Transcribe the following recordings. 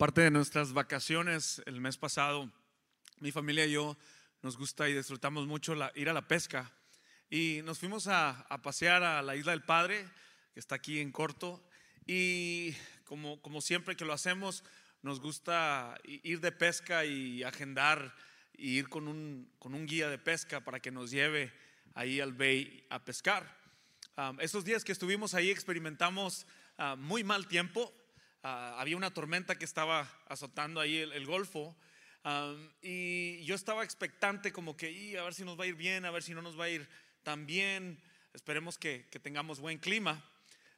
Parte de nuestras vacaciones el mes pasado, mi familia y yo nos gusta y disfrutamos mucho ir a la pesca. Y nos fuimos a, pasear a la isla del Padre, que está aquí en corto. Y como, siempre que lo hacemos, nos gusta ir de pesca y agendar y ir con un, con un guía de pesca para que nos lleve ahí al bay a pescar. esos días que estuvimos ahí experimentamos ah, muy mal tiempo. Ah, había una tormenta que estaba azotando ahí el, Golfo. y yo estaba expectante como que a ver si nos va a ir bien, a ver si no nos va a ir tan bien. Esperemos que, que tengamos buen clima.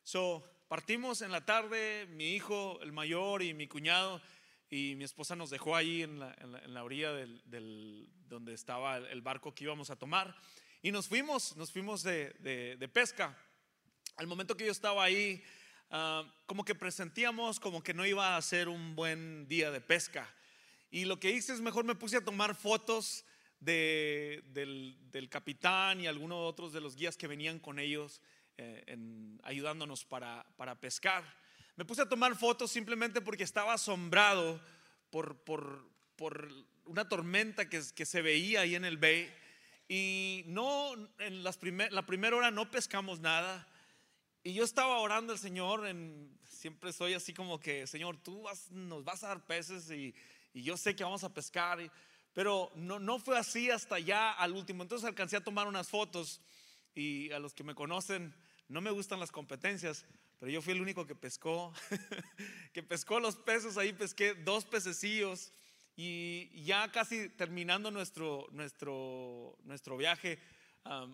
So, partimos en la tarde, mi hijo, el mayor y mi cuñado y mi esposa nos dejó ahí en la, en la, orilla del, donde estaba el barco que íbamos a tomar y nos fuimos, nos fuimos de, de, pesca. Al momento que yo estaba ahí, ah, como que presentíamos como que no iba a ser un buen día de pesca. Y lo que hice es mejor me puse a tomar fotos de, del, capitán y algunos otros de los guías que venían con ellos eh, en, ayudándonos para, para pescar. Me puse a tomar fotos simplemente porque estaba asombrado por, por, por una tormenta que, que, se veía ahí en el bay. Y no, en las primer, la primera hora no pescamos nada. Y yo estaba orando al Señor, en, siempre soy así como que, Señor, tú nos vas a dar peces y, y yo sé que vamos a pescar. pero no, no fue así hasta ya al último. Entonces alcancé a tomar unas fotos y a los que me conocen, no me gustan las competencias, pero yo fui el único que pescó, que pescó los peces, ahí pesqué dos pececillos y ya casi terminando nuestro, nuestro, nuestro viaje,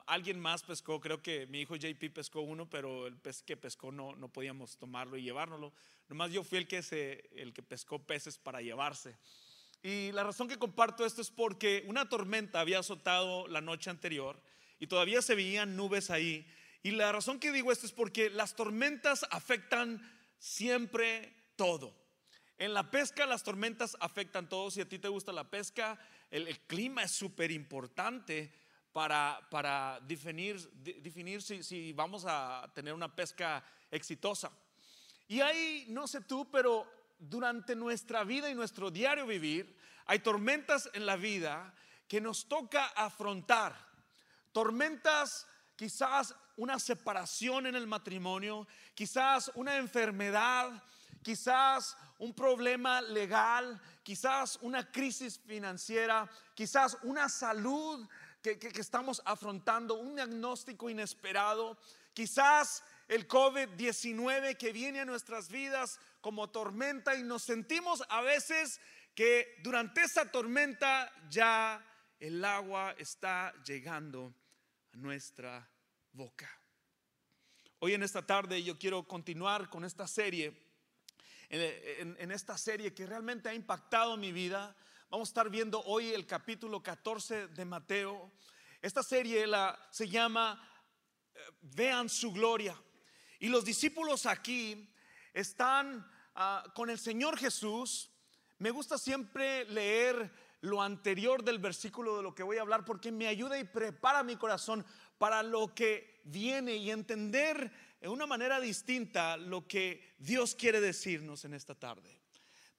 alguien más pescó, creo que mi hijo JP pescó uno, pero el pez que pescó no, no podíamos tomarlo y llevárnoslo. Nomás yo fui el que, se, el que pescó peces para llevarse. Y la razón que comparto esto es porque una tormenta había azotado la noche anterior y todavía se veían nubes ahí y la razón que digo esto es porque las tormentas afectan siempre todo. En la pesca las tormentas afectan todo. Si a ti te gusta la pesca, el, clima es súper importante para, para definir, definir si, si vamos a tener una pesca exitosa. Y ahí, no sé tú, pero durante nuestra vida y nuestro diario vivir, hay tormentas en la vida que nos toca afrontar. Tormentas quizás una separación en el matrimonio, quizás una enfermedad, quizás un problema legal, quizás una crisis financiera, quizás una salud que, estamos afrontando, un diagnóstico inesperado, quizás el COVID-19 que viene a nuestras vidas como tormenta y nos sentimos a veces que durante esa tormenta ya el agua está llegando a nuestra boca. Hoy en esta tarde yo quiero continuar con esta serie, en, esta serie que realmente ha impactado mi vida. Vamos a estar viendo hoy el capítulo 14 de Mateo. Esta serie la, se llama eh, Vean su gloria. Y los discípulos aquí están ah, con el Señor Jesús. Me gusta siempre leer lo anterior del versículo de lo que voy a hablar porque me ayuda y prepara mi corazón para lo que viene y entender en una manera distinta lo que Dios quiere decirnos en esta tarde.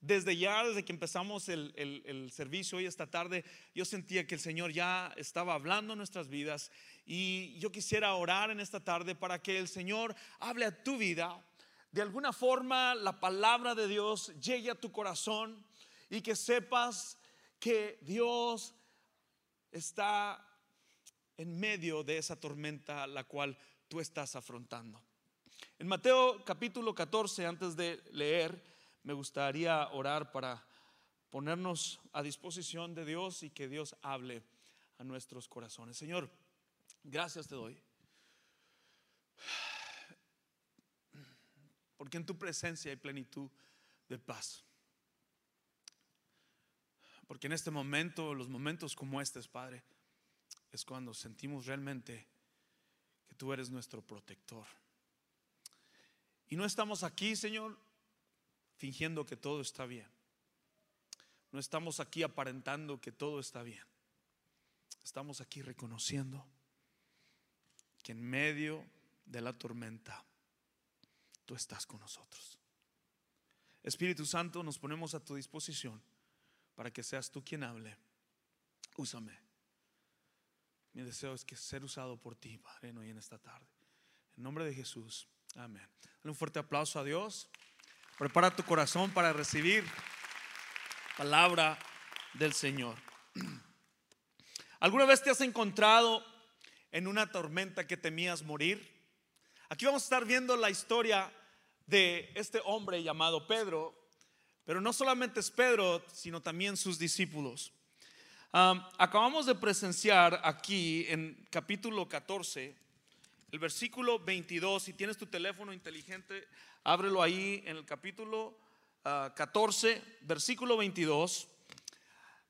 Desde ya, desde que empezamos el, servicio hoy esta tarde, yo sentía que el Señor ya estaba hablando en nuestras vidas y yo quisiera orar en esta tarde para que el Señor hable a tu vida. De alguna forma la palabra de Dios llegue a tu corazón y que sepas que Dios está en medio de esa tormenta la cual tú estás afrontando. En Mateo capítulo 14, antes de leer, me gustaría orar para ponernos a disposición de Dios y que Dios hable a nuestros corazones. Señor, gracias te doy. Porque en tu presencia hay plenitud de paz. Porque en este momento, los momentos como este, Padre, es cuando sentimos realmente que tú eres nuestro protector. Y no estamos aquí, Señor, fingiendo que todo está bien. No estamos aquí aparentando que todo está bien. Estamos aquí reconociendo que en medio de la tormenta tú estás con nosotros. Espíritu Santo, nos ponemos a tu disposición para que seas tú quien hable. Úsame. Mi deseo es que ser usado por ti, Padre, hoy en esta tarde. En nombre de Jesús. Amén. Dale un fuerte aplauso a Dios. Prepara tu corazón para recibir palabra del Señor. ¿Alguna vez te has encontrado en una tormenta que temías morir? Aquí vamos a estar viendo la historia de este hombre llamado Pedro, pero no solamente es Pedro, sino también sus discípulos. acabamos de presenciar aquí en capítulo 14, el versículo 22, si tienes tu teléfono inteligente, ábrelo ahí en el capítulo 14, ah, versículo 22.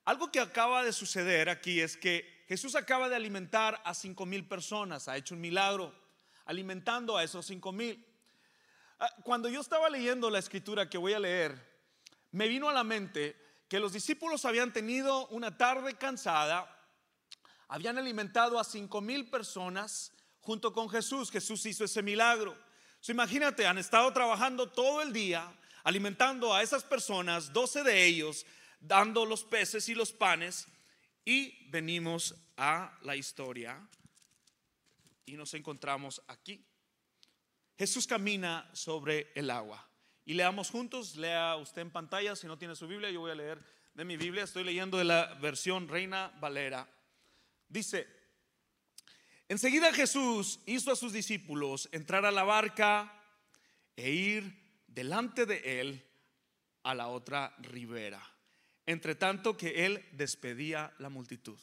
Algo que acaba de suceder aquí es que Jesús acaba de alimentar a cinco mil personas, ha hecho un milagro alimentando a esos cinco mil. Ah, cuando yo estaba leyendo la escritura que voy a leer, me vino a la mente que los discípulos habían tenido una tarde cansada, habían alimentado a cinco mil personas junto con Jesús. Jesús hizo ese milagro. imagínate, han estado trabajando todo el día, alimentando a esas personas, doce de ellos, dando los peces y los panes, y venimos a la historia y nos encontramos aquí. Jesús camina sobre el agua. Y leamos juntos, lea usted en pantalla, si no tiene su Biblia, yo voy a leer de mi Biblia, estoy leyendo de la versión Reina Valera. Dice, enseguida Jesús hizo a sus discípulos entrar a la barca e ir delante de él a la otra ribera, entre tanto que él despedía la multitud.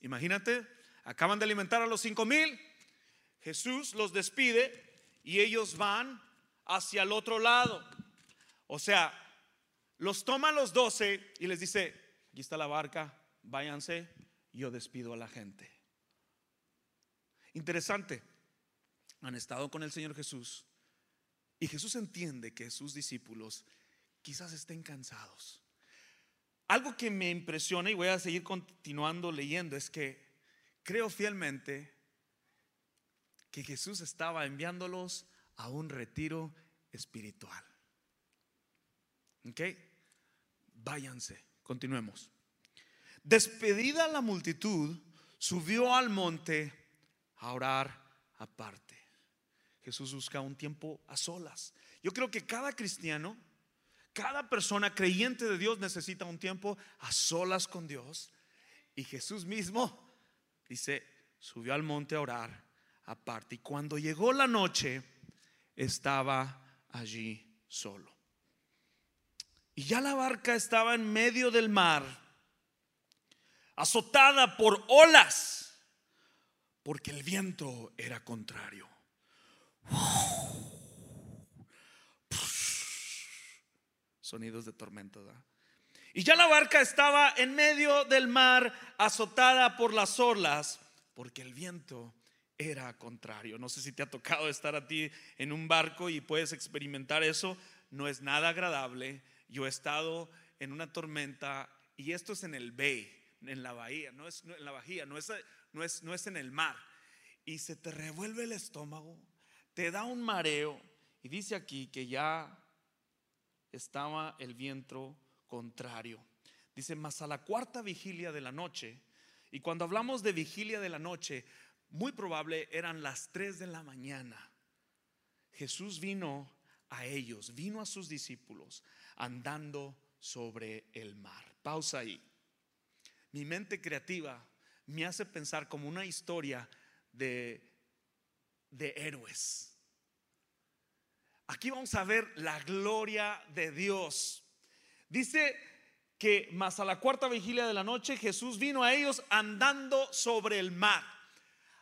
Imagínate, acaban de alimentar a los cinco mil, Jesús los despide y ellos van hacia el otro lado. O sea, los toma los doce y les dice, aquí está la barca, váyanse, yo despido a la gente. Interesante, han estado con el Señor Jesús y Jesús entiende que sus discípulos quizás estén cansados. Algo que me impresiona y voy a seguir continuando leyendo es que creo fielmente que Jesús estaba enviándolos a un retiro espiritual. ¿Ok? Váyanse, continuemos. Despedida la multitud, subió al monte a orar aparte. Jesús busca un tiempo a solas. Yo creo que cada cristiano, cada persona creyente de Dios necesita un tiempo a solas con Dios. Y Jesús mismo dice, subió al monte a orar aparte. Y cuando llegó la noche, estaba allí solo. Y ya la barca estaba en medio del mar, azotada por olas, porque el viento era contrario. Sonidos de tormenta. Y ya la barca estaba en medio del mar, azotada por las olas, porque el viento era contrario. No sé si te ha tocado estar a ti en un barco y puedes experimentar eso. No es nada agradable. Yo he estado en una tormenta y esto es en el bay, en la bahía, no es en la bahía, no es, no es, no es en el mar. Y se te revuelve el estómago, te da un mareo y dice aquí que ya estaba el viento contrario. Dice, más a la cuarta vigilia de la noche, y cuando hablamos de vigilia de la noche, muy probable eran las 3 de la mañana. Jesús vino a ellos, vino a sus discípulos andando sobre el mar. Pausa ahí. Mi mente creativa me hace pensar como una historia de, de héroes. Aquí vamos a ver la gloria de Dios. Dice que más a la cuarta vigilia de la noche Jesús vino a ellos andando sobre el mar.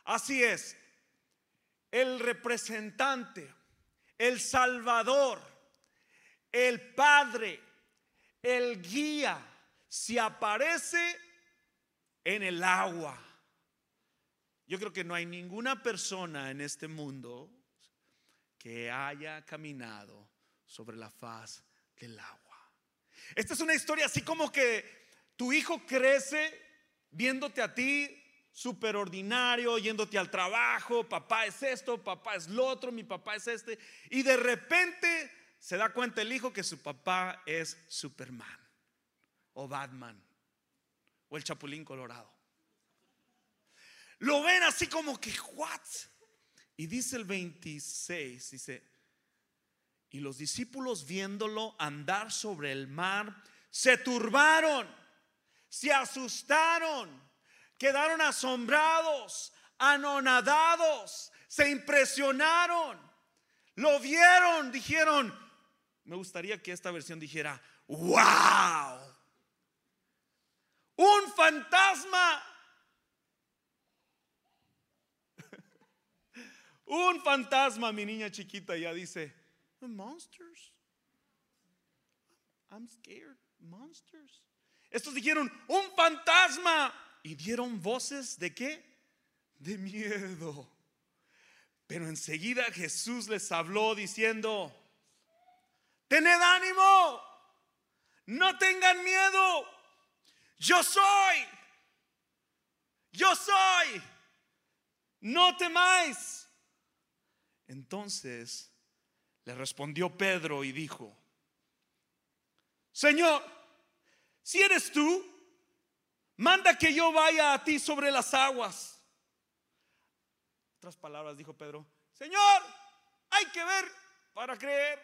Así es, el representante, el salvador, el padre, el guía, se aparece en el agua. Yo creo que no hay ninguna persona en este mundo que haya caminado sobre la faz del agua. Esta es una historia así como que tu hijo crece viéndote a ti súper ordinario, yéndote al trabajo, papá es esto, papá es lo otro, mi papá es este, y de repente se da cuenta el hijo que su papá es Superman o Batman o el Chapulín Colorado. Lo ven así como que, ¿what? Y dice el 26, dice, y los discípulos viéndolo andar sobre el mar, se turbaron, se asustaron, quedaron asombrados, anonadados, se impresionaron, lo vieron, dijeron, me gustaría que esta versión dijera, wow, un fantasma. un fantasma, mi niña chiquita ya dice, monsters. I'm scared, monsters. Estos dijeron, un fantasma. Y dieron voces de qué? De miedo. Pero enseguida Jesús les habló diciendo, tened ánimo, no tengan miedo, yo soy, yo soy, no temáis. Entonces le respondió Pedro y dijo, Señor, si eres tú, manda que yo vaya a ti sobre las aguas otras palabras dijo Pedro, Señor, hay que ver para creer.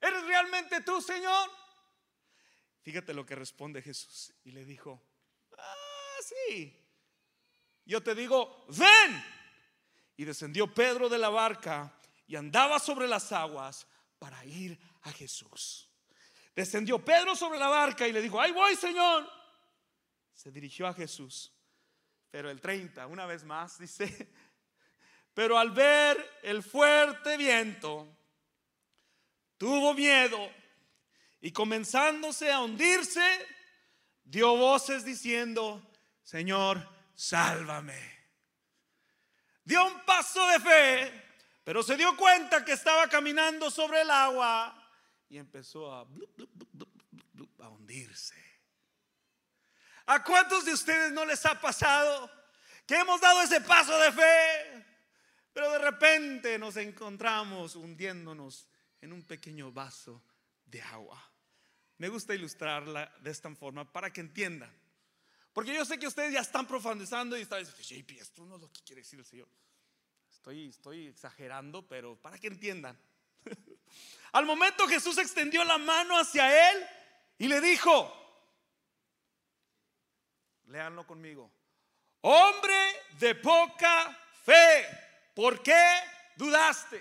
¿Eres realmente tú, Señor? Fíjate lo que responde Jesús y le dijo, ah, sí. Yo te digo, ven. Y descendió Pedro de la barca y andaba sobre las aguas para ir a Jesús. Descendió Pedro sobre la barca y le dijo, ahí voy, Señor. Se dirigió a Jesús pero el 30, una vez más, dice, pero al ver el fuerte viento, tuvo miedo y comenzándose a hundirse, dio voces diciendo, Señor, sálvame. Dio un paso de fe, pero se dio cuenta que estaba caminando sobre el agua y empezó a, hundirse. ¿A cuántos de ustedes no les ha pasado que hemos dado ese paso de fe, pero de repente nos encontramos hundiéndonos en un pequeño vaso de agua? Me gusta ilustrarla de esta forma para que entiendan. Porque yo sé que ustedes ya están profundizando y están diciendo, JP, esto no es lo que quiere decir el Señor. Estoy, estoy exagerando, pero para que entiendan. Al momento Jesús extendió la mano hacia él y le dijo, Leanlo conmigo. Hombre de poca fe, ¿por qué dudaste?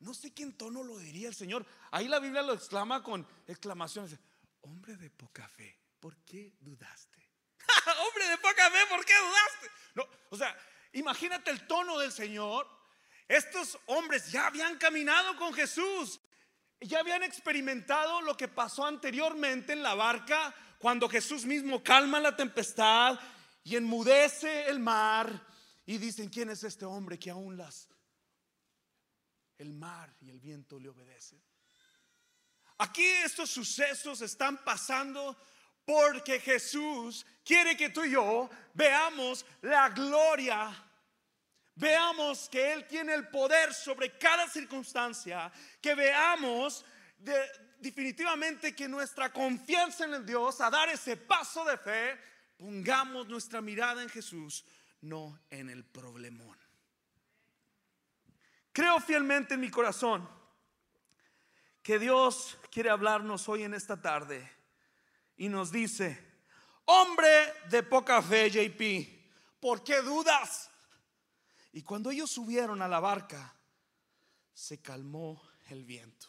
No sé qué tono lo diría el Señor. Ahí la Biblia lo exclama con exclamaciones. Hombre de poca fe, ¿por qué dudaste? Hombre de poca fe, ¿por qué dudaste? No, o sea, imagínate el tono del Señor. Estos hombres ya habían caminado con Jesús, ya habían experimentado lo que pasó anteriormente en la barca cuando Jesús mismo calma la tempestad y enmudece el mar y dicen, ¿quién es este hombre que aún las el mar y el viento le obedecen? Aquí estos sucesos están pasando porque Jesús quiere que tú y yo veamos la gloria, veamos que Él tiene el poder sobre cada circunstancia, que veamos de, definitivamente que nuestra confianza en el Dios, a dar ese paso de fe, pongamos nuestra mirada en Jesús, no en el problemón. Creo fielmente en mi corazón que Dios quiere hablarnos hoy en esta tarde y nos dice, hombre de poca fe, JP, ¿por qué dudas? Y cuando ellos subieron a la barca, se calmó el viento.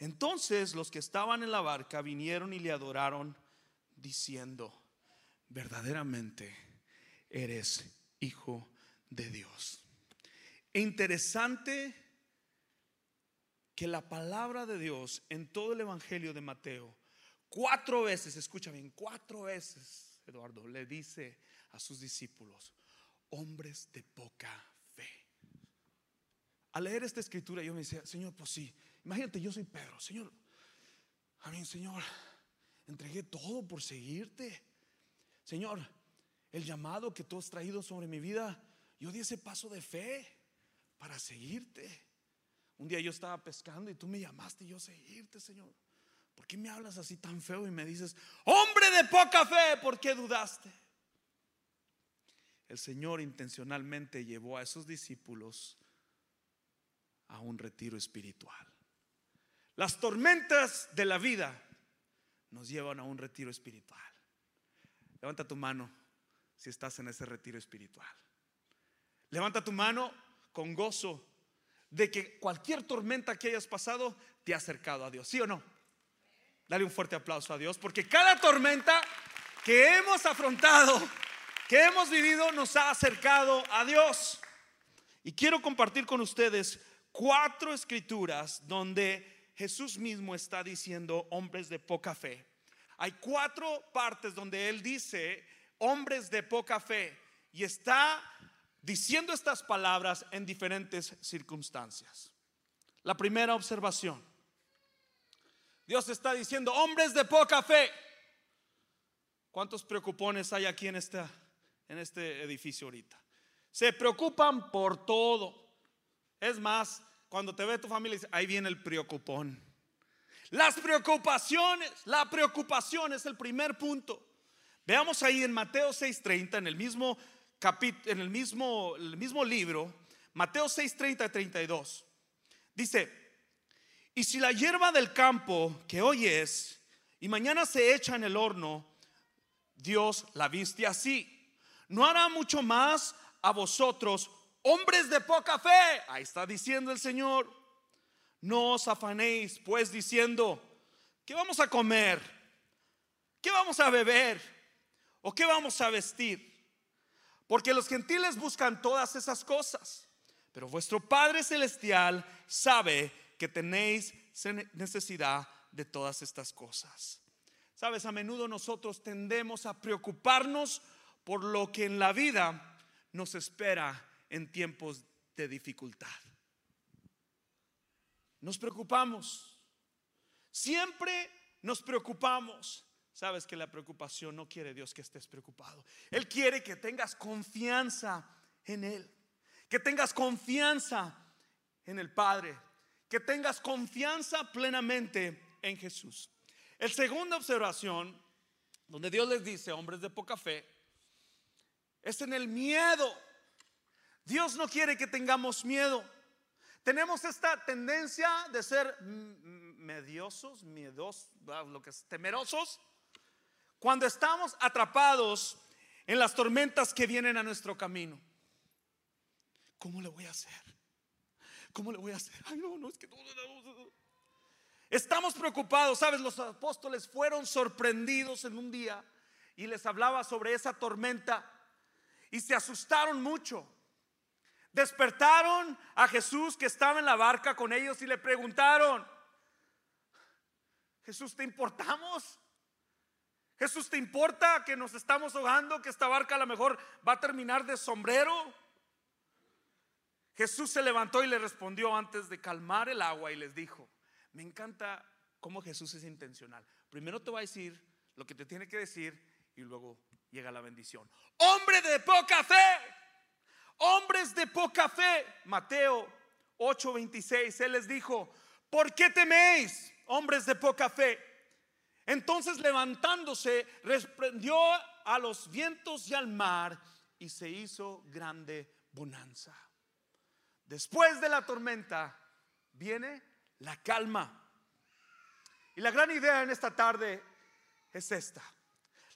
Entonces los que estaban en la barca vinieron y le adoraron diciendo, verdaderamente eres hijo de Dios. Interesante que la palabra de Dios en todo el Evangelio de Mateo, cuatro veces, escucha bien, cuatro veces, Eduardo, le dice a sus discípulos, hombres de poca fe. Al leer esta escritura yo me decía, Señor, pues sí, Imagínate, yo soy Pedro, Señor. A Señor, entregué todo por seguirte. Señor, el llamado que tú has traído sobre mi vida, yo di ese paso de fe para seguirte. Un día yo estaba pescando y tú me llamaste y yo seguirte, Señor. ¿Por qué me hablas así tan feo y me dices, hombre de poca fe, ¿por qué dudaste? El Señor intencionalmente llevó a esos discípulos a un retiro espiritual. Las tormentas de la vida nos llevan a un retiro espiritual. Levanta tu mano si estás en ese retiro espiritual. Levanta tu mano con gozo de que cualquier tormenta que hayas pasado te ha acercado a Dios, ¿sí o no? Dale un fuerte aplauso a Dios, porque cada tormenta que hemos afrontado, que hemos vivido, nos ha acercado a Dios. Y quiero compartir con ustedes cuatro escrituras donde Jesús mismo está diciendo hombres de poca fe. Hay cuatro partes donde Él dice hombres de poca fe y está diciendo estas palabras en diferentes circunstancias. La primera observación. Dios está diciendo, hombres de poca fe. ¿Cuántos preocupones hay aquí en, en este edificio ahorita? Se preocupan por todo. Es más, cuando te ve tu familia, ahí viene el preocupón. Las preocupaciones, la preocupación es el primer punto. Veamos ahí en Mateo 6:30, en el mismo en el mismo, libro, Mateo 6, 30 32, dice, y si la hierba del campo que hoy es y mañana se echa en el horno, Dios la viste así. ¿No hará mucho más a vosotros, hombres de poca fe? Ahí está diciendo el Señor. No os afanéis, pues diciendo, ¿qué vamos a comer? ¿Qué vamos a beber? ¿O qué vamos a vestir? Porque los gentiles buscan todas esas cosas. Pero vuestro Padre Celestial sabe que tenéis necesidad de todas estas cosas. Sabes, a menudo nosotros tendemos a preocuparnos por lo que en la vida nos espera en tiempos de dificultad. Nos preocupamos. Siempre nos preocupamos. Sabes que la preocupación no quiere Dios que estés preocupado. Él quiere que tengas confianza en Él. Que tengas confianza en el Padre. Que tengas confianza plenamente en Jesús. El segunda observación, donde Dios les dice, hombres de poca fe, es en el miedo. Dios no quiere que tengamos miedo. Tenemos esta tendencia de ser mediosos, miedosos, lo que es temerosos cuando estamos atrapados en las tormentas que vienen a nuestro camino. ¿Cómo le voy a hacer? ¿Cómo le voy a hacer? Ay, no, no, es que Estamos preocupados, ¿sabes? Los apóstoles fueron sorprendidos en un día y les hablaba sobre esa tormenta y se asustaron mucho. Despertaron a Jesús que estaba en la barca con ellos y le preguntaron, Jesús, ¿te importamos? Jesús, ¿te importa que nos estamos ahogando, que esta barca a lo mejor va a terminar de sombrero? Jesús se levantó y le respondió antes de calmar el agua y les dijo, me encanta cómo Jesús es intencional. Primero te va a decir lo que te tiene que decir y luego llega la bendición. Hombre de poca fe, hombres de poca fe. Mateo 8:26, Él les dijo, ¿por qué teméis, hombres de poca fe? Entonces levantándose, reprendió a los vientos y al mar y se hizo grande bonanza. Después de la tormenta viene la calma. Y la gran idea en esta tarde es esta.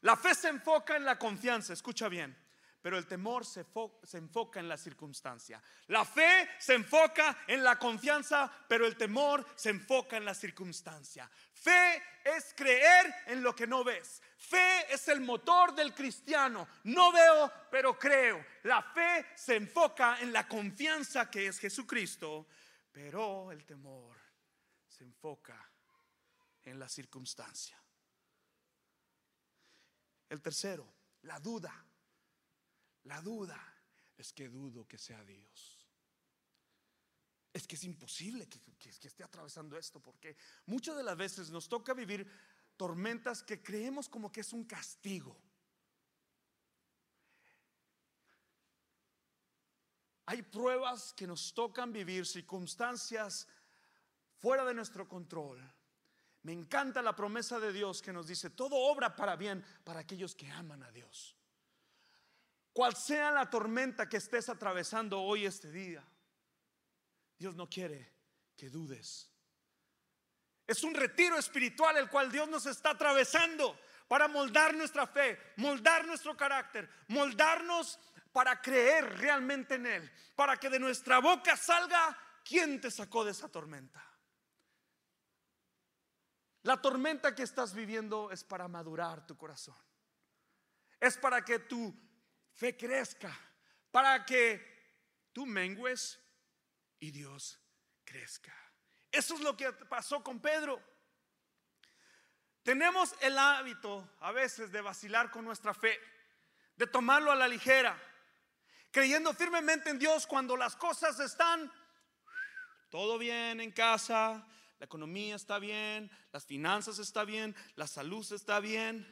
La fe se enfoca en la confianza, escucha bien pero el temor se, enfoca en la circunstancia. La fe se enfoca en la confianza, pero el temor se enfoca en la circunstancia. Fe es creer en lo que no ves. Fe es el motor del cristiano. No veo, pero creo. La fe se enfoca en la confianza que es Jesucristo, pero el temor se enfoca en la circunstancia. El tercero, la duda. La duda es que dudo que sea Dios. Es que es imposible que, esté atravesando esto, porque muchas de las veces nos toca vivir tormentas que creemos como que es un castigo. Hay pruebas que nos tocan vivir, circunstancias fuera de nuestro control. Me encanta la promesa de Dios que nos dice, todo obra para bien para aquellos que aman a Dios. Cual sea la tormenta que estés atravesando hoy este día, Dios no quiere que dudes. Es un retiro espiritual el cual Dios nos está atravesando para moldar nuestra fe, moldar nuestro carácter, moldarnos para creer realmente en Él, para que de nuestra boca salga quién te sacó de esa tormenta. La tormenta que estás viviendo es para madurar tu corazón. Es para que tu fe crezca, para que tú mengues y Dios crezca. Eso es lo que pasó con Pedro. Tenemos el hábito a veces de vacilar con nuestra fe, de tomarlo a la ligera, creyendo firmemente en Dios cuando las cosas están todo bien en casa, la economía está bien, las finanzas está bien, la salud está bien,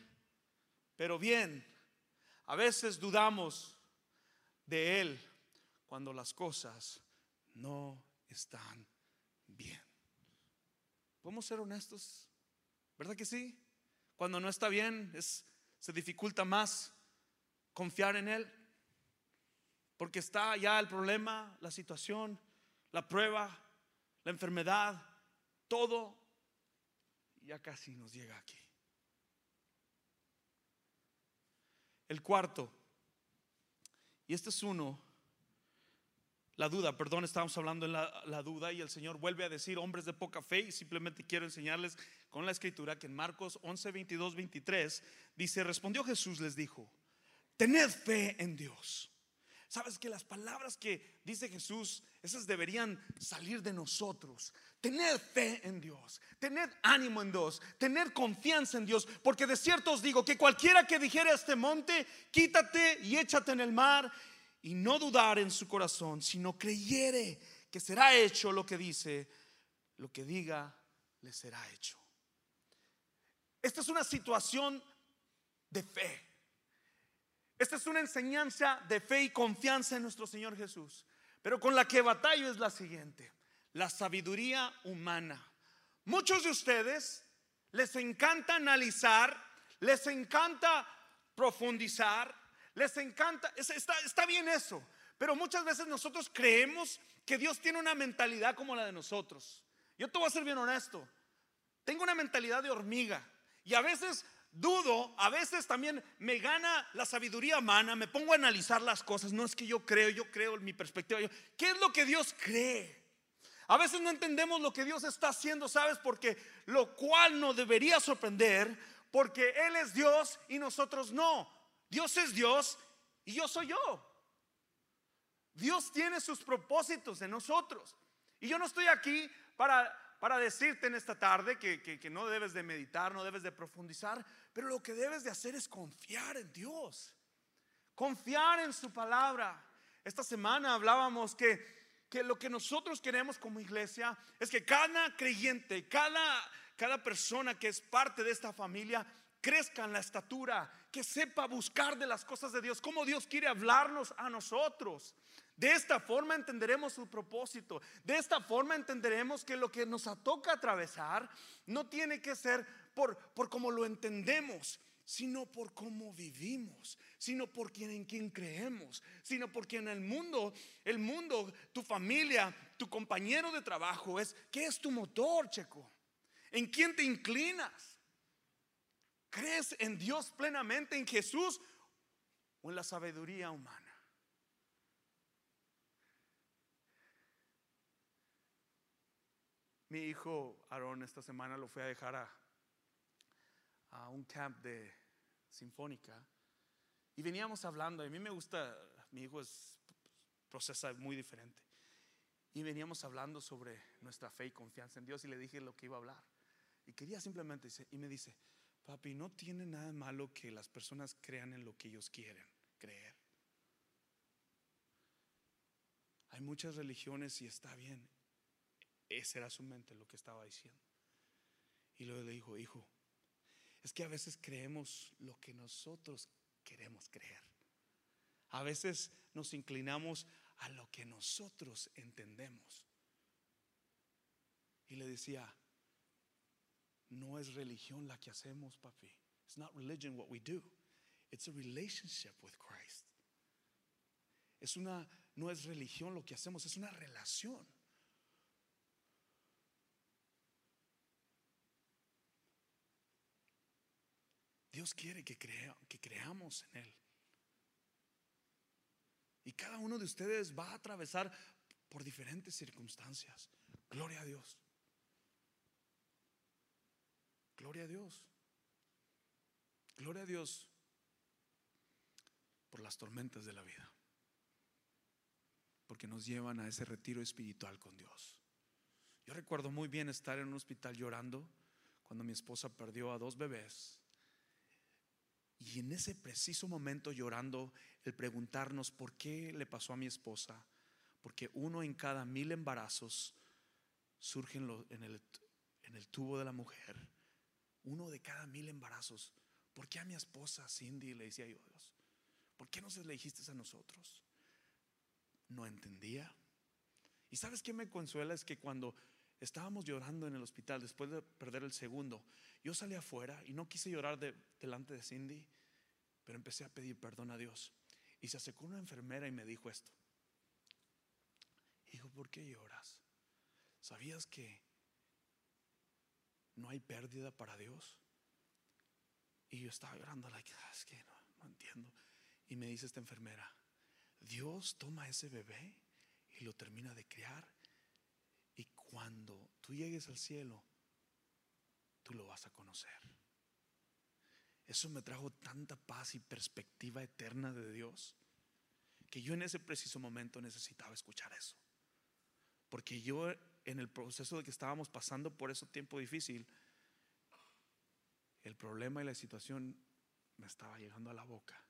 pero bien, a veces dudamos de Él cuando las cosas no están bien. ¿Podemos ser honestos? ¿Verdad que sí? Cuando no está bien, se dificulta más confiar en Él. Porque está ya el problema, la situación, la prueba, la enfermedad, todo ya casi nos llega aquí. El cuarto, y este es uno la duda, perdón, estábamos hablando en la, duda y el Señor vuelve a decir hombres de poca fe y simplemente quiero enseñarles con la escritura que en Marcos 11, 22, 23 dice, respondió Jesús, les dijo, tened fe en Dios. Sabes que las palabras que dice Jesús, esas deberían salir de nosotros. Tened fe en Dios, tened ánimo en Dios, tener confianza en Dios, porque de cierto os digo que cualquiera que dijere a este monte, quítate y échate en el mar, y no dudar en su corazón, sino creyere que será hecho lo que dice, lo que diga le será hecho. Esta es una situación de fe. Esta es una enseñanza de fe y confianza en nuestro Señor Jesús. Pero con la que batallo es la siguiente, la sabiduría humana. Muchos de ustedes les encanta analizar, les encanta profundizar, les encanta, está, está bien eso, pero muchas veces nosotros creemos que Dios tiene una mentalidad como la de nosotros. Yo te voy a ser bien honesto, tengo una mentalidad de hormiga y a veces dudo, a veces también me gana la sabiduría humana, me pongo a analizar las cosas, no es que yo creo, yo creo en mi perspectiva, ¿qué es lo que Dios cree? A veces no entendemos lo que Dios está haciendo, ¿sabes? Porque lo cual no debería sorprender, porque Él es Dios y nosotros no. Dios es Dios y yo soy yo. Dios tiene sus propósitos en nosotros. Y yo no estoy aquí para, para decirte en esta tarde que, que, no debes de meditar, no debes de profundizar, pero lo que debes de hacer es confiar en Dios, confiar en su palabra. Esta semana hablábamos que, que lo que nosotros queremos como iglesia es que cada creyente, cada, cada persona que es parte de esta familia, crezca en la estatura, que sepa buscar de las cosas de Dios, como Dios quiere hablarnos a nosotros. De esta forma entenderemos su propósito. De esta forma entenderemos que lo que nos toca atravesar no tiene que ser por, por cómo lo entendemos, sino por cómo vivimos, sino por quien en quien creemos, sino porque en el mundo, el mundo, tu familia, tu compañero de trabajo es, ¿qué es tu motor, checo? ¿En quién te inclinas? ¿Crees en Dios plenamente, en Jesús o en la sabiduría humana? Mi hijo Aarón esta semana lo fui a dejar a un camp de sinfónica y veníamos hablando. A mí me gusta, mi hijo es procesa muy diferente. Y veníamos hablando sobre nuestra fe y confianza en Dios y le dije lo que iba a hablar. Y quería simplemente, y me dice, Papi, no tiene nada malo que las personas crean en lo que ellos quieren creer. Hay muchas religiones y está bien. Esa era su mente lo que estaba diciendo. Y luego le dijo, hijo, es que a veces creemos lo que nosotros queremos creer. A veces nos inclinamos a lo que nosotros entendemos. Y le decía, no es religión la que hacemos, papi. It's not religion what we do. It's a relationship with Christ. Es una no es religión lo que hacemos, es una relación. Dios quiere que, crea, que creamos en Él. Y cada uno de ustedes va a atravesar por diferentes circunstancias. Gloria a Dios. Gloria a Dios. Gloria a Dios por las tormentas de la vida. Porque nos llevan a ese retiro espiritual con Dios. Yo recuerdo muy bien estar en un hospital llorando cuando mi esposa perdió a dos bebés. Y en ese preciso momento llorando, el preguntarnos por qué le pasó a mi esposa, porque uno en cada mil embarazos surge en, el, en el tubo de la mujer, uno de cada mil embarazos. ¿Por qué a mi esposa Cindy le decía yo Dios? ¿Por qué no se le dijiste a nosotros? No entendía. Y sabes qué me consuela es que cuando estábamos llorando en el hospital después de perder el segundo, yo salí afuera y no quise llorar delante de Cindy, pero empecé a pedir perdón a Dios. Y se acercó una enfermera y me dijo esto. Hijo, ¿por qué lloras? ¿Sabías que no hay pérdida para Dios? Y yo estaba llorando, like, ah, es que no, no entiendo. Y me dice esta enfermera, Dios toma ese bebé y lo termina de criar. Y cuando tú llegues al cielo, tú lo vas a conocer. Eso me trajo tanta paz y perspectiva eterna de Dios que yo en ese preciso momento necesitaba escuchar eso. Porque yo en el proceso de que estábamos pasando por ese tiempo difícil, el problema y la situación me estaba llegando a la boca.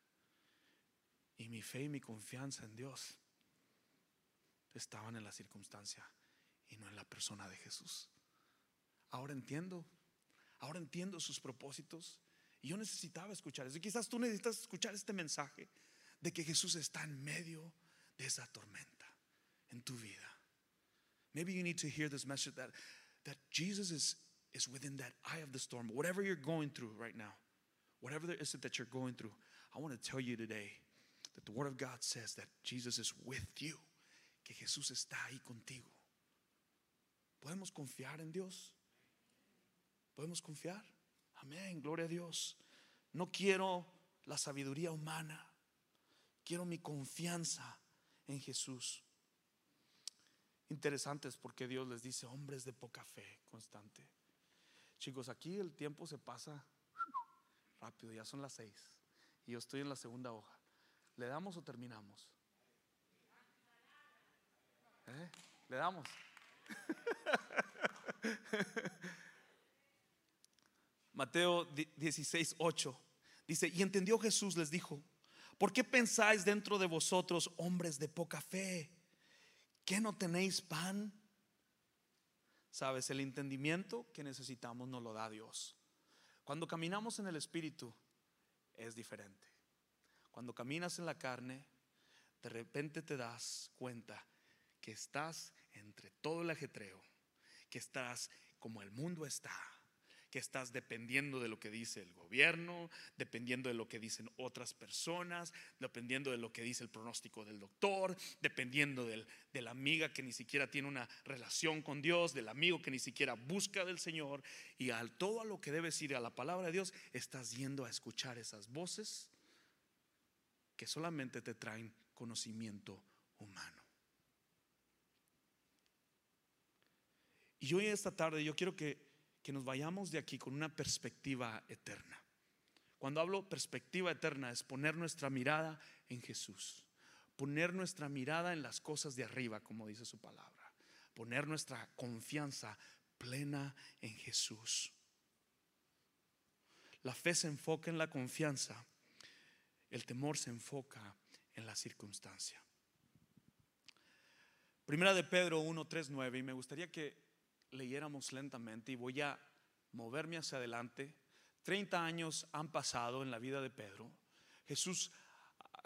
Y mi fe y mi confianza en Dios estaban en la circunstancia no en la persona de Jesús. Ahora entiendo, ahora entiendo sus propósitos. Y yo necesitaba escuchar eso. Y quizás tú necesitas escuchar este mensaje de que Jesús está en medio de esa tormenta en tu vida. Maybe you need to hear this message that, that Jesus is, is within that eye of the storm. Whatever you're going through right now, whatever it is that you're going through, I want to tell you today that the Word of God says that Jesus is with you, que Jesús está ahí contigo. ¿Podemos confiar en Dios? ¿Podemos confiar? Amén, gloria a Dios. No quiero la sabiduría humana, quiero mi confianza en Jesús. Interesantes porque Dios les dice hombres de poca fe constante. Chicos, aquí el tiempo se pasa rápido, ya son las seis y yo estoy en la segunda hoja. ¿Le damos o terminamos? ¿Eh? ¿Le damos? Mateo 16, 8 dice, y entendió Jesús, les dijo, ¿por qué pensáis dentro de vosotros, hombres de poca fe? ¿Que no tenéis pan? Sabes, el entendimiento que necesitamos nos lo da Dios. Cuando caminamos en el Espíritu es diferente. Cuando caminas en la carne, de repente te das cuenta que estás entre todo el ajetreo, que estás como el mundo está, que estás dependiendo de lo que dice el gobierno, dependiendo de lo que dicen otras personas, dependiendo de lo que dice el pronóstico del doctor, dependiendo del, de la amiga que ni siquiera tiene una relación con Dios, del amigo que ni siquiera busca del Señor, y al todo a lo que debes ir a la palabra de Dios, estás yendo a escuchar esas voces que solamente te traen conocimiento humano. Y hoy esta tarde yo quiero que que nos vayamos de aquí con una perspectiva eterna. Cuando hablo perspectiva eterna es poner nuestra mirada en Jesús, poner nuestra mirada en las cosas de arriba, como dice su palabra, poner nuestra confianza plena en Jesús. La fe se enfoca en la confianza, el temor se enfoca en la circunstancia. Primera de Pedro 1, 3, 9, y me gustaría que leyéramos lentamente y voy a moverme hacia adelante. 30 años han pasado en la vida de Pedro. Jesús,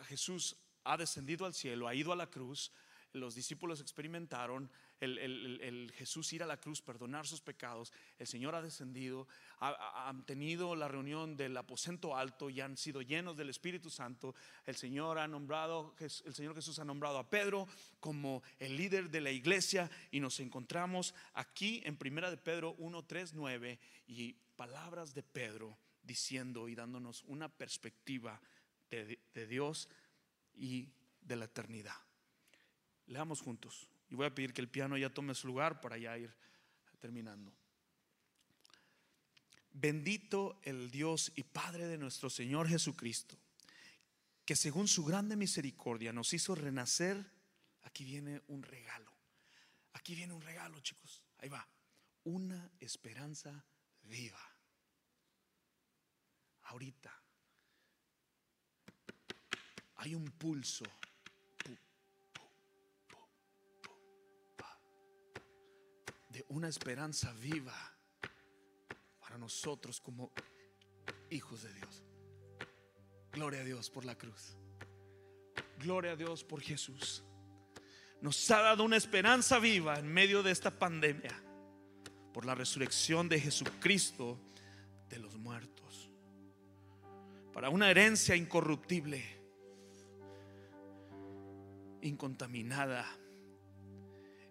Jesús ha descendido al cielo, ha ido a la cruz. Los discípulos experimentaron el, Jesús ir a la cruz, perdonar sus pecados, el Señor ha descendido, han tenido la reunión del aposento alto y han sido llenos del Espíritu Santo. El Señor ha nombrado, el Señor Jesús ha nombrado a Pedro como el líder de la iglesia y nos encontramos aquí en Primera de Pedro 1, 3, 9 y palabras de Pedro diciendo y dándonos una perspectiva de, de Dios y de la eternidad. Leamos juntos. Y voy a pedir que el piano ya tome su lugar para ya ir terminando. Bendito el Dios y Padre de nuestro Señor Jesucristo, que según su grande misericordia nos hizo renacer. Aquí viene un regalo. Aquí viene un regalo, chicos. Ahí va. Una esperanza viva. Ahorita hay un pulso una esperanza viva para nosotros como hijos de Dios. Gloria a Dios por la cruz. Gloria a Dios por Jesús. Nos ha dado una esperanza viva en medio de esta pandemia por la resurrección de Jesucristo de los muertos. Para una herencia incorruptible, incontaminada,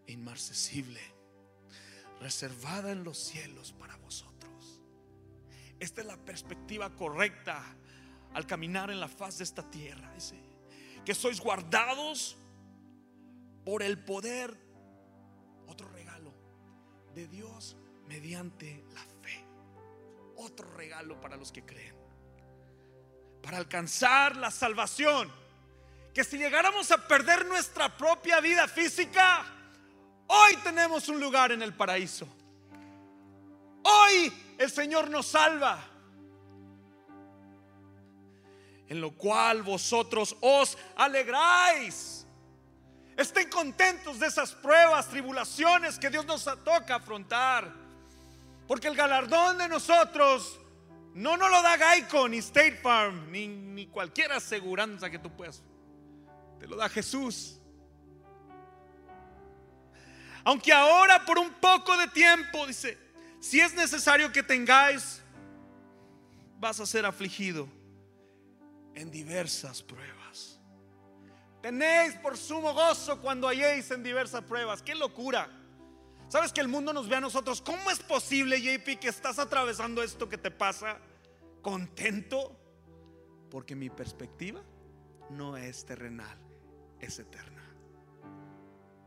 inmarcesible reservada en los cielos para vosotros. Esta es la perspectiva correcta al caminar en la faz de esta tierra. Dice, que sois guardados por el poder, otro regalo de Dios mediante la fe. Otro regalo para los que creen. Para alcanzar la salvación. Que si llegáramos a perder nuestra propia vida física, Hoy tenemos un lugar en el paraíso. Hoy el Señor nos salva. En lo cual vosotros os alegráis. Estén contentos de esas pruebas, tribulaciones que Dios nos toca afrontar. Porque el galardón de nosotros no nos lo da Geico, ni State Farm, ni, ni cualquier aseguranza que tú puedas. Te lo da Jesús. Aunque ahora por un poco de tiempo, dice, si es necesario que tengáis, vas a ser afligido en diversas pruebas. Tenéis por sumo gozo cuando halléis en diversas pruebas. Qué locura. ¿Sabes que el mundo nos ve a nosotros? ¿Cómo es posible, JP, que estás atravesando esto que te pasa contento? Porque mi perspectiva no es terrenal, es eterna.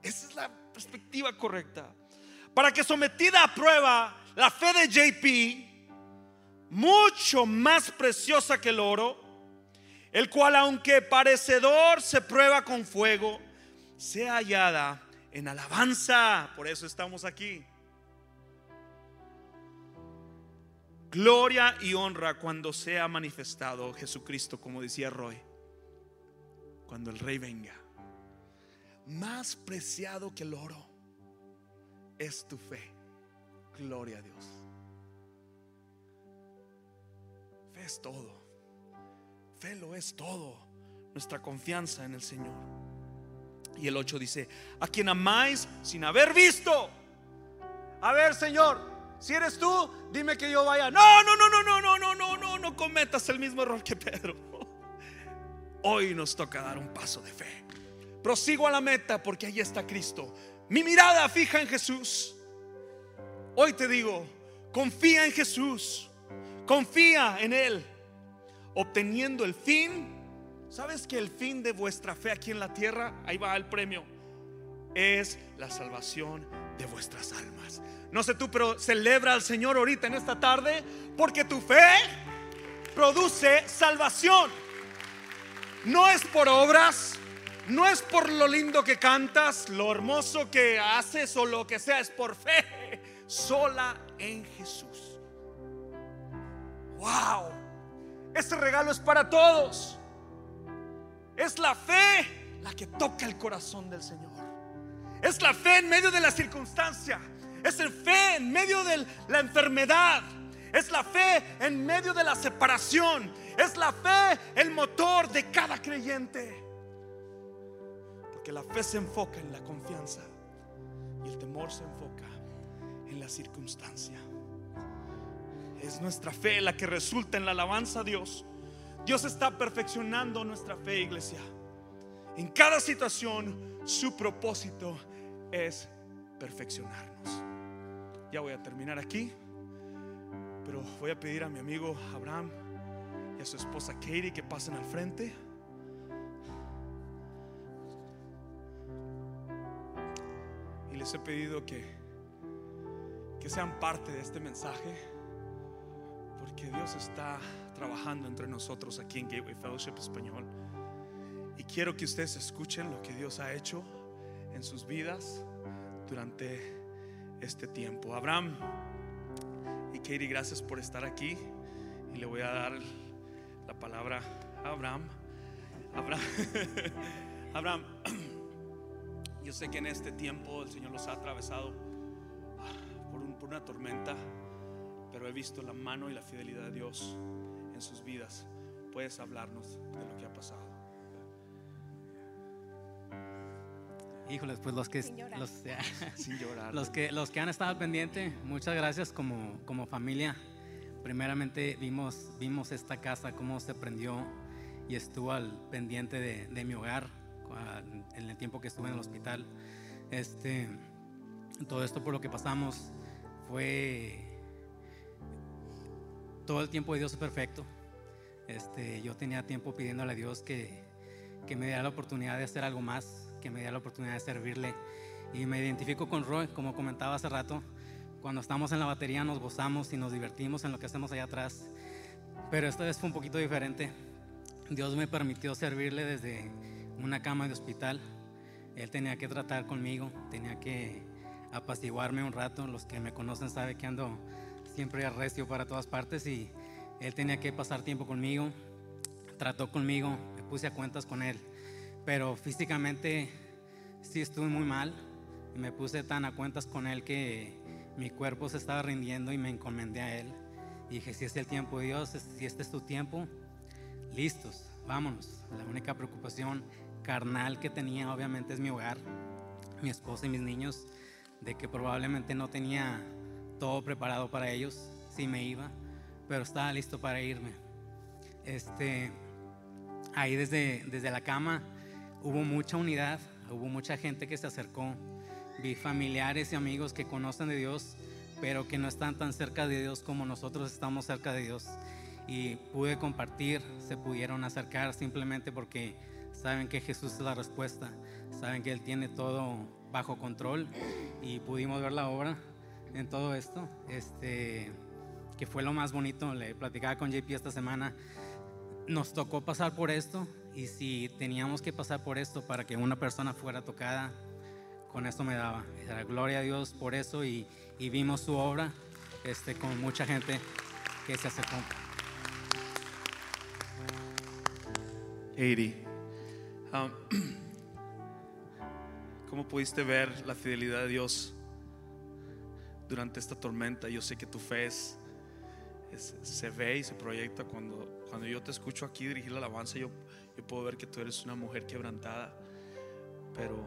Esa es la perspectiva correcta. Para que sometida a prueba la fe de JP, mucho más preciosa que el oro, el cual aunque parecedor se prueba con fuego, sea hallada en alabanza. Por eso estamos aquí. Gloria y honra cuando sea manifestado Jesucristo, como decía Roy, cuando el rey venga más preciado que el oro es tu fe. Gloria a Dios. Fe es todo. Fe lo es todo. Nuestra confianza en el Señor. Y el 8 dice, a quien amáis sin haber visto. A ver, Señor, si eres tú, dime que yo vaya. No, no, no, no, no, no, no, no, no, no cometas el mismo error que Pedro. Hoy nos toca dar un paso de fe. Prosigo a la meta porque ahí está Cristo. Mi mirada fija en Jesús. Hoy te digo, confía en Jesús. Confía en Él. Obteniendo el fin. ¿Sabes que el fin de vuestra fe aquí en la tierra, ahí va el premio, es la salvación de vuestras almas? No sé tú, pero celebra al Señor ahorita en esta tarde porque tu fe produce salvación. No es por obras, no es por lo lindo que cantas, lo hermoso que haces o lo que sea, es por fe, sola en Jesús. Wow, este regalo es para todos. Es la fe la que toca el corazón del Señor. Es la fe en medio de la circunstancia. Es el fe en medio de la enfermedad. Es la fe en medio de la separación. Es la fe el motor de cada creyente. La fe se enfoca en la confianza y el temor se enfoca en la circunstancia. Es nuestra fe la que resulta en la alabanza a Dios. Dios está perfeccionando nuestra fe, iglesia. En cada situación, su propósito es perfeccionarnos. Ya voy a terminar aquí, pero voy a pedir a mi amigo Abraham y a su esposa Katie que pasen al frente. Les he pedido que, que sean parte de este mensaje, porque Dios está trabajando entre nosotros aquí en Gateway Fellowship Español. Y quiero que ustedes escuchen lo que Dios ha hecho en sus vidas durante este tiempo. Abraham y Katie, gracias por estar aquí. Y le voy a dar la palabra a Abraham. Abraham, Abraham, yo sé que en este tiempo el Señor los ha atravesado por, un- por una tormenta, pero he visto la mano y la fidelidad de Dios en sus vidas. Puedes hablarnos de lo que ha pasado. Híjoles, pues los que, Sin llorar. los, Sin llorar. los que, los que han estado al pendiente, muchas gracias como, como familia. Primeramente vimos, vimos esta casa, cómo se prendió y estuvo al pendiente de, de mi hogar ah, en el tiempo que estuve en el hospital. Este, todo esto por lo que pasamos fue todo el tiempo de Dios perfecto. Este, yo tenía tiempo pidiéndole a Dios que, que me diera la oportunidad de hacer algo más, que me diera la oportunidad de servirle. Y me identifico con Roy, como comentaba hace rato, cuando estamos en la batería nos gozamos y nos divertimos en lo que hacemos allá atrás. Pero esta vez fue un poquito diferente. Dios me permitió servirle desde una cama de hospital. Él tenía que tratar conmigo, tenía que apaciguarme un rato. Los que me conocen saben que ando siempre recio para todas partes y él tenía que pasar tiempo conmigo. Trató conmigo, me puse a cuentas con él. Pero físicamente sí estuve muy mal. Me puse tan a cuentas con él que mi cuerpo se estaba rindiendo y me encomendé a él. Y dije, si es el tiempo de Dios, si este es tu tiempo, listos, vámonos. La única preocupación carnal que tenía obviamente es mi hogar, mi esposa y mis niños, de que probablemente no tenía todo preparado para ellos, si me iba, pero estaba listo para irme. Este, ahí desde, desde la cama hubo mucha unidad, hubo mucha gente que se acercó, vi familiares y amigos que conocen de Dios, pero que no están tan cerca de Dios como nosotros estamos cerca de Dios. Y pude compartir, se pudieron acercar simplemente porque saben que Jesús es la respuesta, saben que Él tiene todo bajo control y pudimos ver la obra en todo esto, este, que fue lo más bonito, le platicaba con JP esta semana, nos tocó pasar por esto y si teníamos que pasar por esto para que una persona fuera tocada, con esto me daba. Gloria a Dios por eso y, y vimos su obra este, con mucha gente que se acercó. Katie, um, ¿cómo pudiste ver la fidelidad de Dios durante esta tormenta? Yo sé que tu fe se ve y se proyecta cuando, cuando yo te escucho aquí dirigir la alabanza. Yo, yo puedo ver que tú eres una mujer quebrantada, pero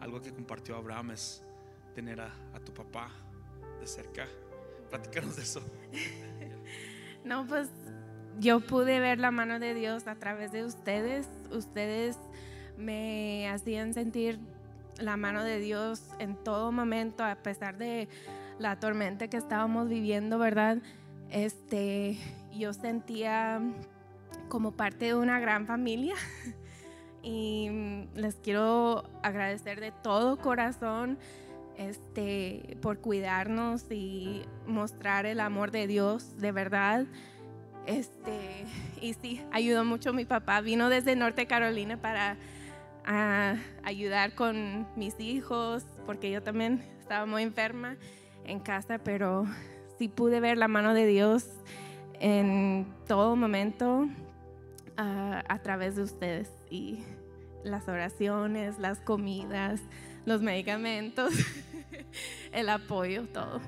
algo que compartió Abraham es tener a, a tu papá de cerca. Platícanos de eso. No, pues yo pude ver la mano de Dios a través de ustedes. Ustedes me hacían sentir la mano de Dios en todo momento, a pesar de la tormenta que estábamos viviendo, ¿verdad? Este, yo sentía como parte de una gran familia. Y les quiero agradecer de todo corazón este, por cuidarnos y mostrar el amor de Dios de verdad. Este, y sí, ayudó mucho mi papá. Vino desde Norte Carolina para ah, ayudar con mis hijos, porque yo también estaba muy enferma en casa, pero sí pude ver la mano de Dios en todo momento ah, a través de ustedes y las oraciones, las comidas, los medicamentos, el apoyo, todo.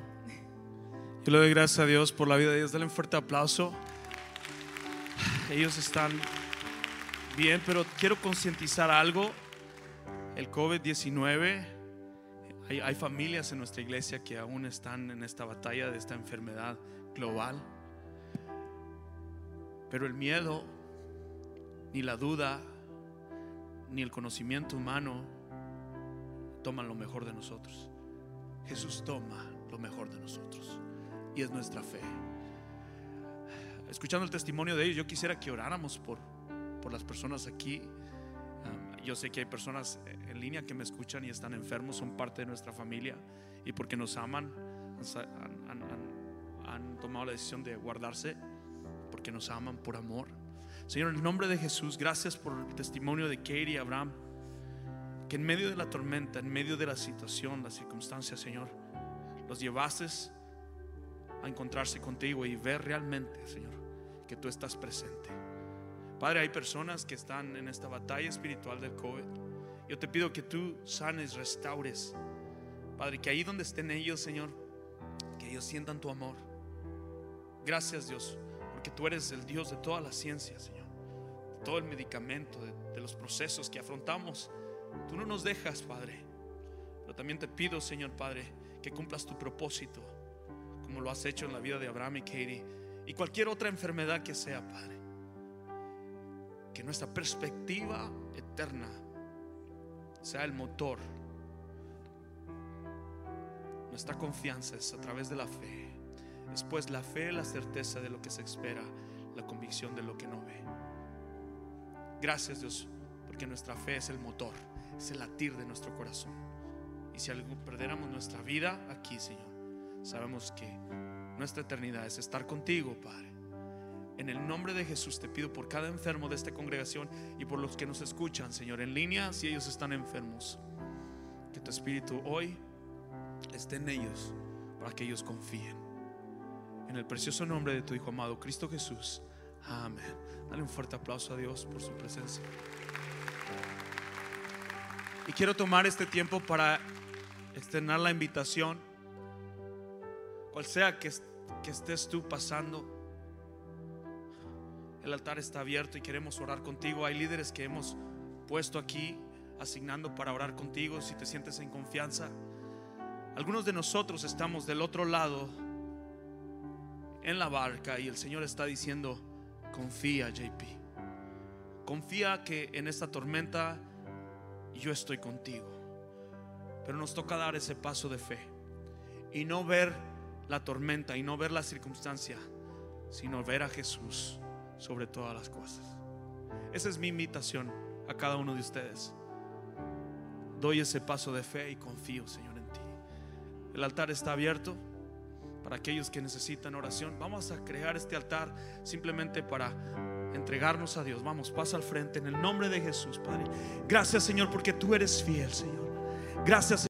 Yo le doy gracias a Dios por la vida de Dios. Dale un fuerte aplauso. Ellos están bien, pero quiero concientizar algo. El COVID-19 Hay, familias en nuestra iglesia que aún están en esta batalla de esta enfermedad global. Pero el miedo, ni la duda, ni el conocimiento humano toman lo mejor de nosotros. Jesús toma lo mejor de nosotros y es nuestra fe. Escuchando el testimonio de ellos, yo quisiera que oráramos por, por las personas aquí. Um, yo sé que hay personas en línea que me escuchan y están enfermos, son parte de nuestra familia y porque nos aman han, han- han- tomado la decisión de guardarse porque nos aman por amor. Señor, en el nombre de Jesús, gracias por el testimonio de Katie y Abraham, que en medio de la tormenta, en medio de la situación, la circunstancia, Señor, los llevaste a encontrarse contigo y ver realmente, Señor, que tú estás presente. Padre, hay personas que están en esta batalla espiritual del COVID. Yo te pido que tú sanes, restaures. Padre, que ahí donde estén ellos, Señor, que ellos sientan tu amor. Gracias, Dios, porque tú eres el Dios de toda la ciencia, Señor. De todo el medicamento, de, de los procesos que afrontamos. Tú no nos dejas, Padre. Pero también te pido, Señor Padre, que cumplas tu propósito, como lo has hecho en la vida de Abraham y Katie, y cualquier otra enfermedad que sea, Padre. Que nuestra perspectiva eterna sea el motor. Nuestra confianza es a través de la fe. Después la fe, la certeza de lo que se espera, la convicción de lo que no ve. Gracias Dios, porque nuestra fe es el motor, es el latir de nuestro corazón. Y si algo perdiéramos nuestra vida aquí, Señor, sabemos que nuestra eternidad es estar contigo, Padre. En el nombre de Jesús te pido por cada enfermo de esta congregación y por los que nos escuchan, Señor, en línea, si ellos están enfermos, que tu Espíritu hoy esté en ellos para que ellos confíen. En el precioso nombre de tu Hijo amado, Cristo Jesús. Amén. Dale un fuerte aplauso a Dios por su presencia. Y quiero tomar este tiempo para externar la invitación, cual sea que, est- que estés tú pasando. El altar está abierto y queremos orar contigo. Hay líderes que hemos puesto aquí asignando para orar contigo si te sientes en confianza. Algunos de nosotros estamos del otro lado en la barca y el Señor está diciendo, confía JP. Confía que en esta tormenta yo estoy contigo. Pero nos toca dar ese paso de fe y no ver la tormenta y no ver la circunstancia, sino ver a Jesús sobre todas las cosas. Esa es mi invitación a cada uno de ustedes. Doy ese paso de fe y confío, Señor, en ti. El altar está abierto para aquellos que necesitan oración. Vamos a crear este altar simplemente para entregarnos a Dios. Vamos, pasa al frente en el nombre de Jesús, Padre. Gracias, Señor, porque tú eres fiel, Señor. Gracias.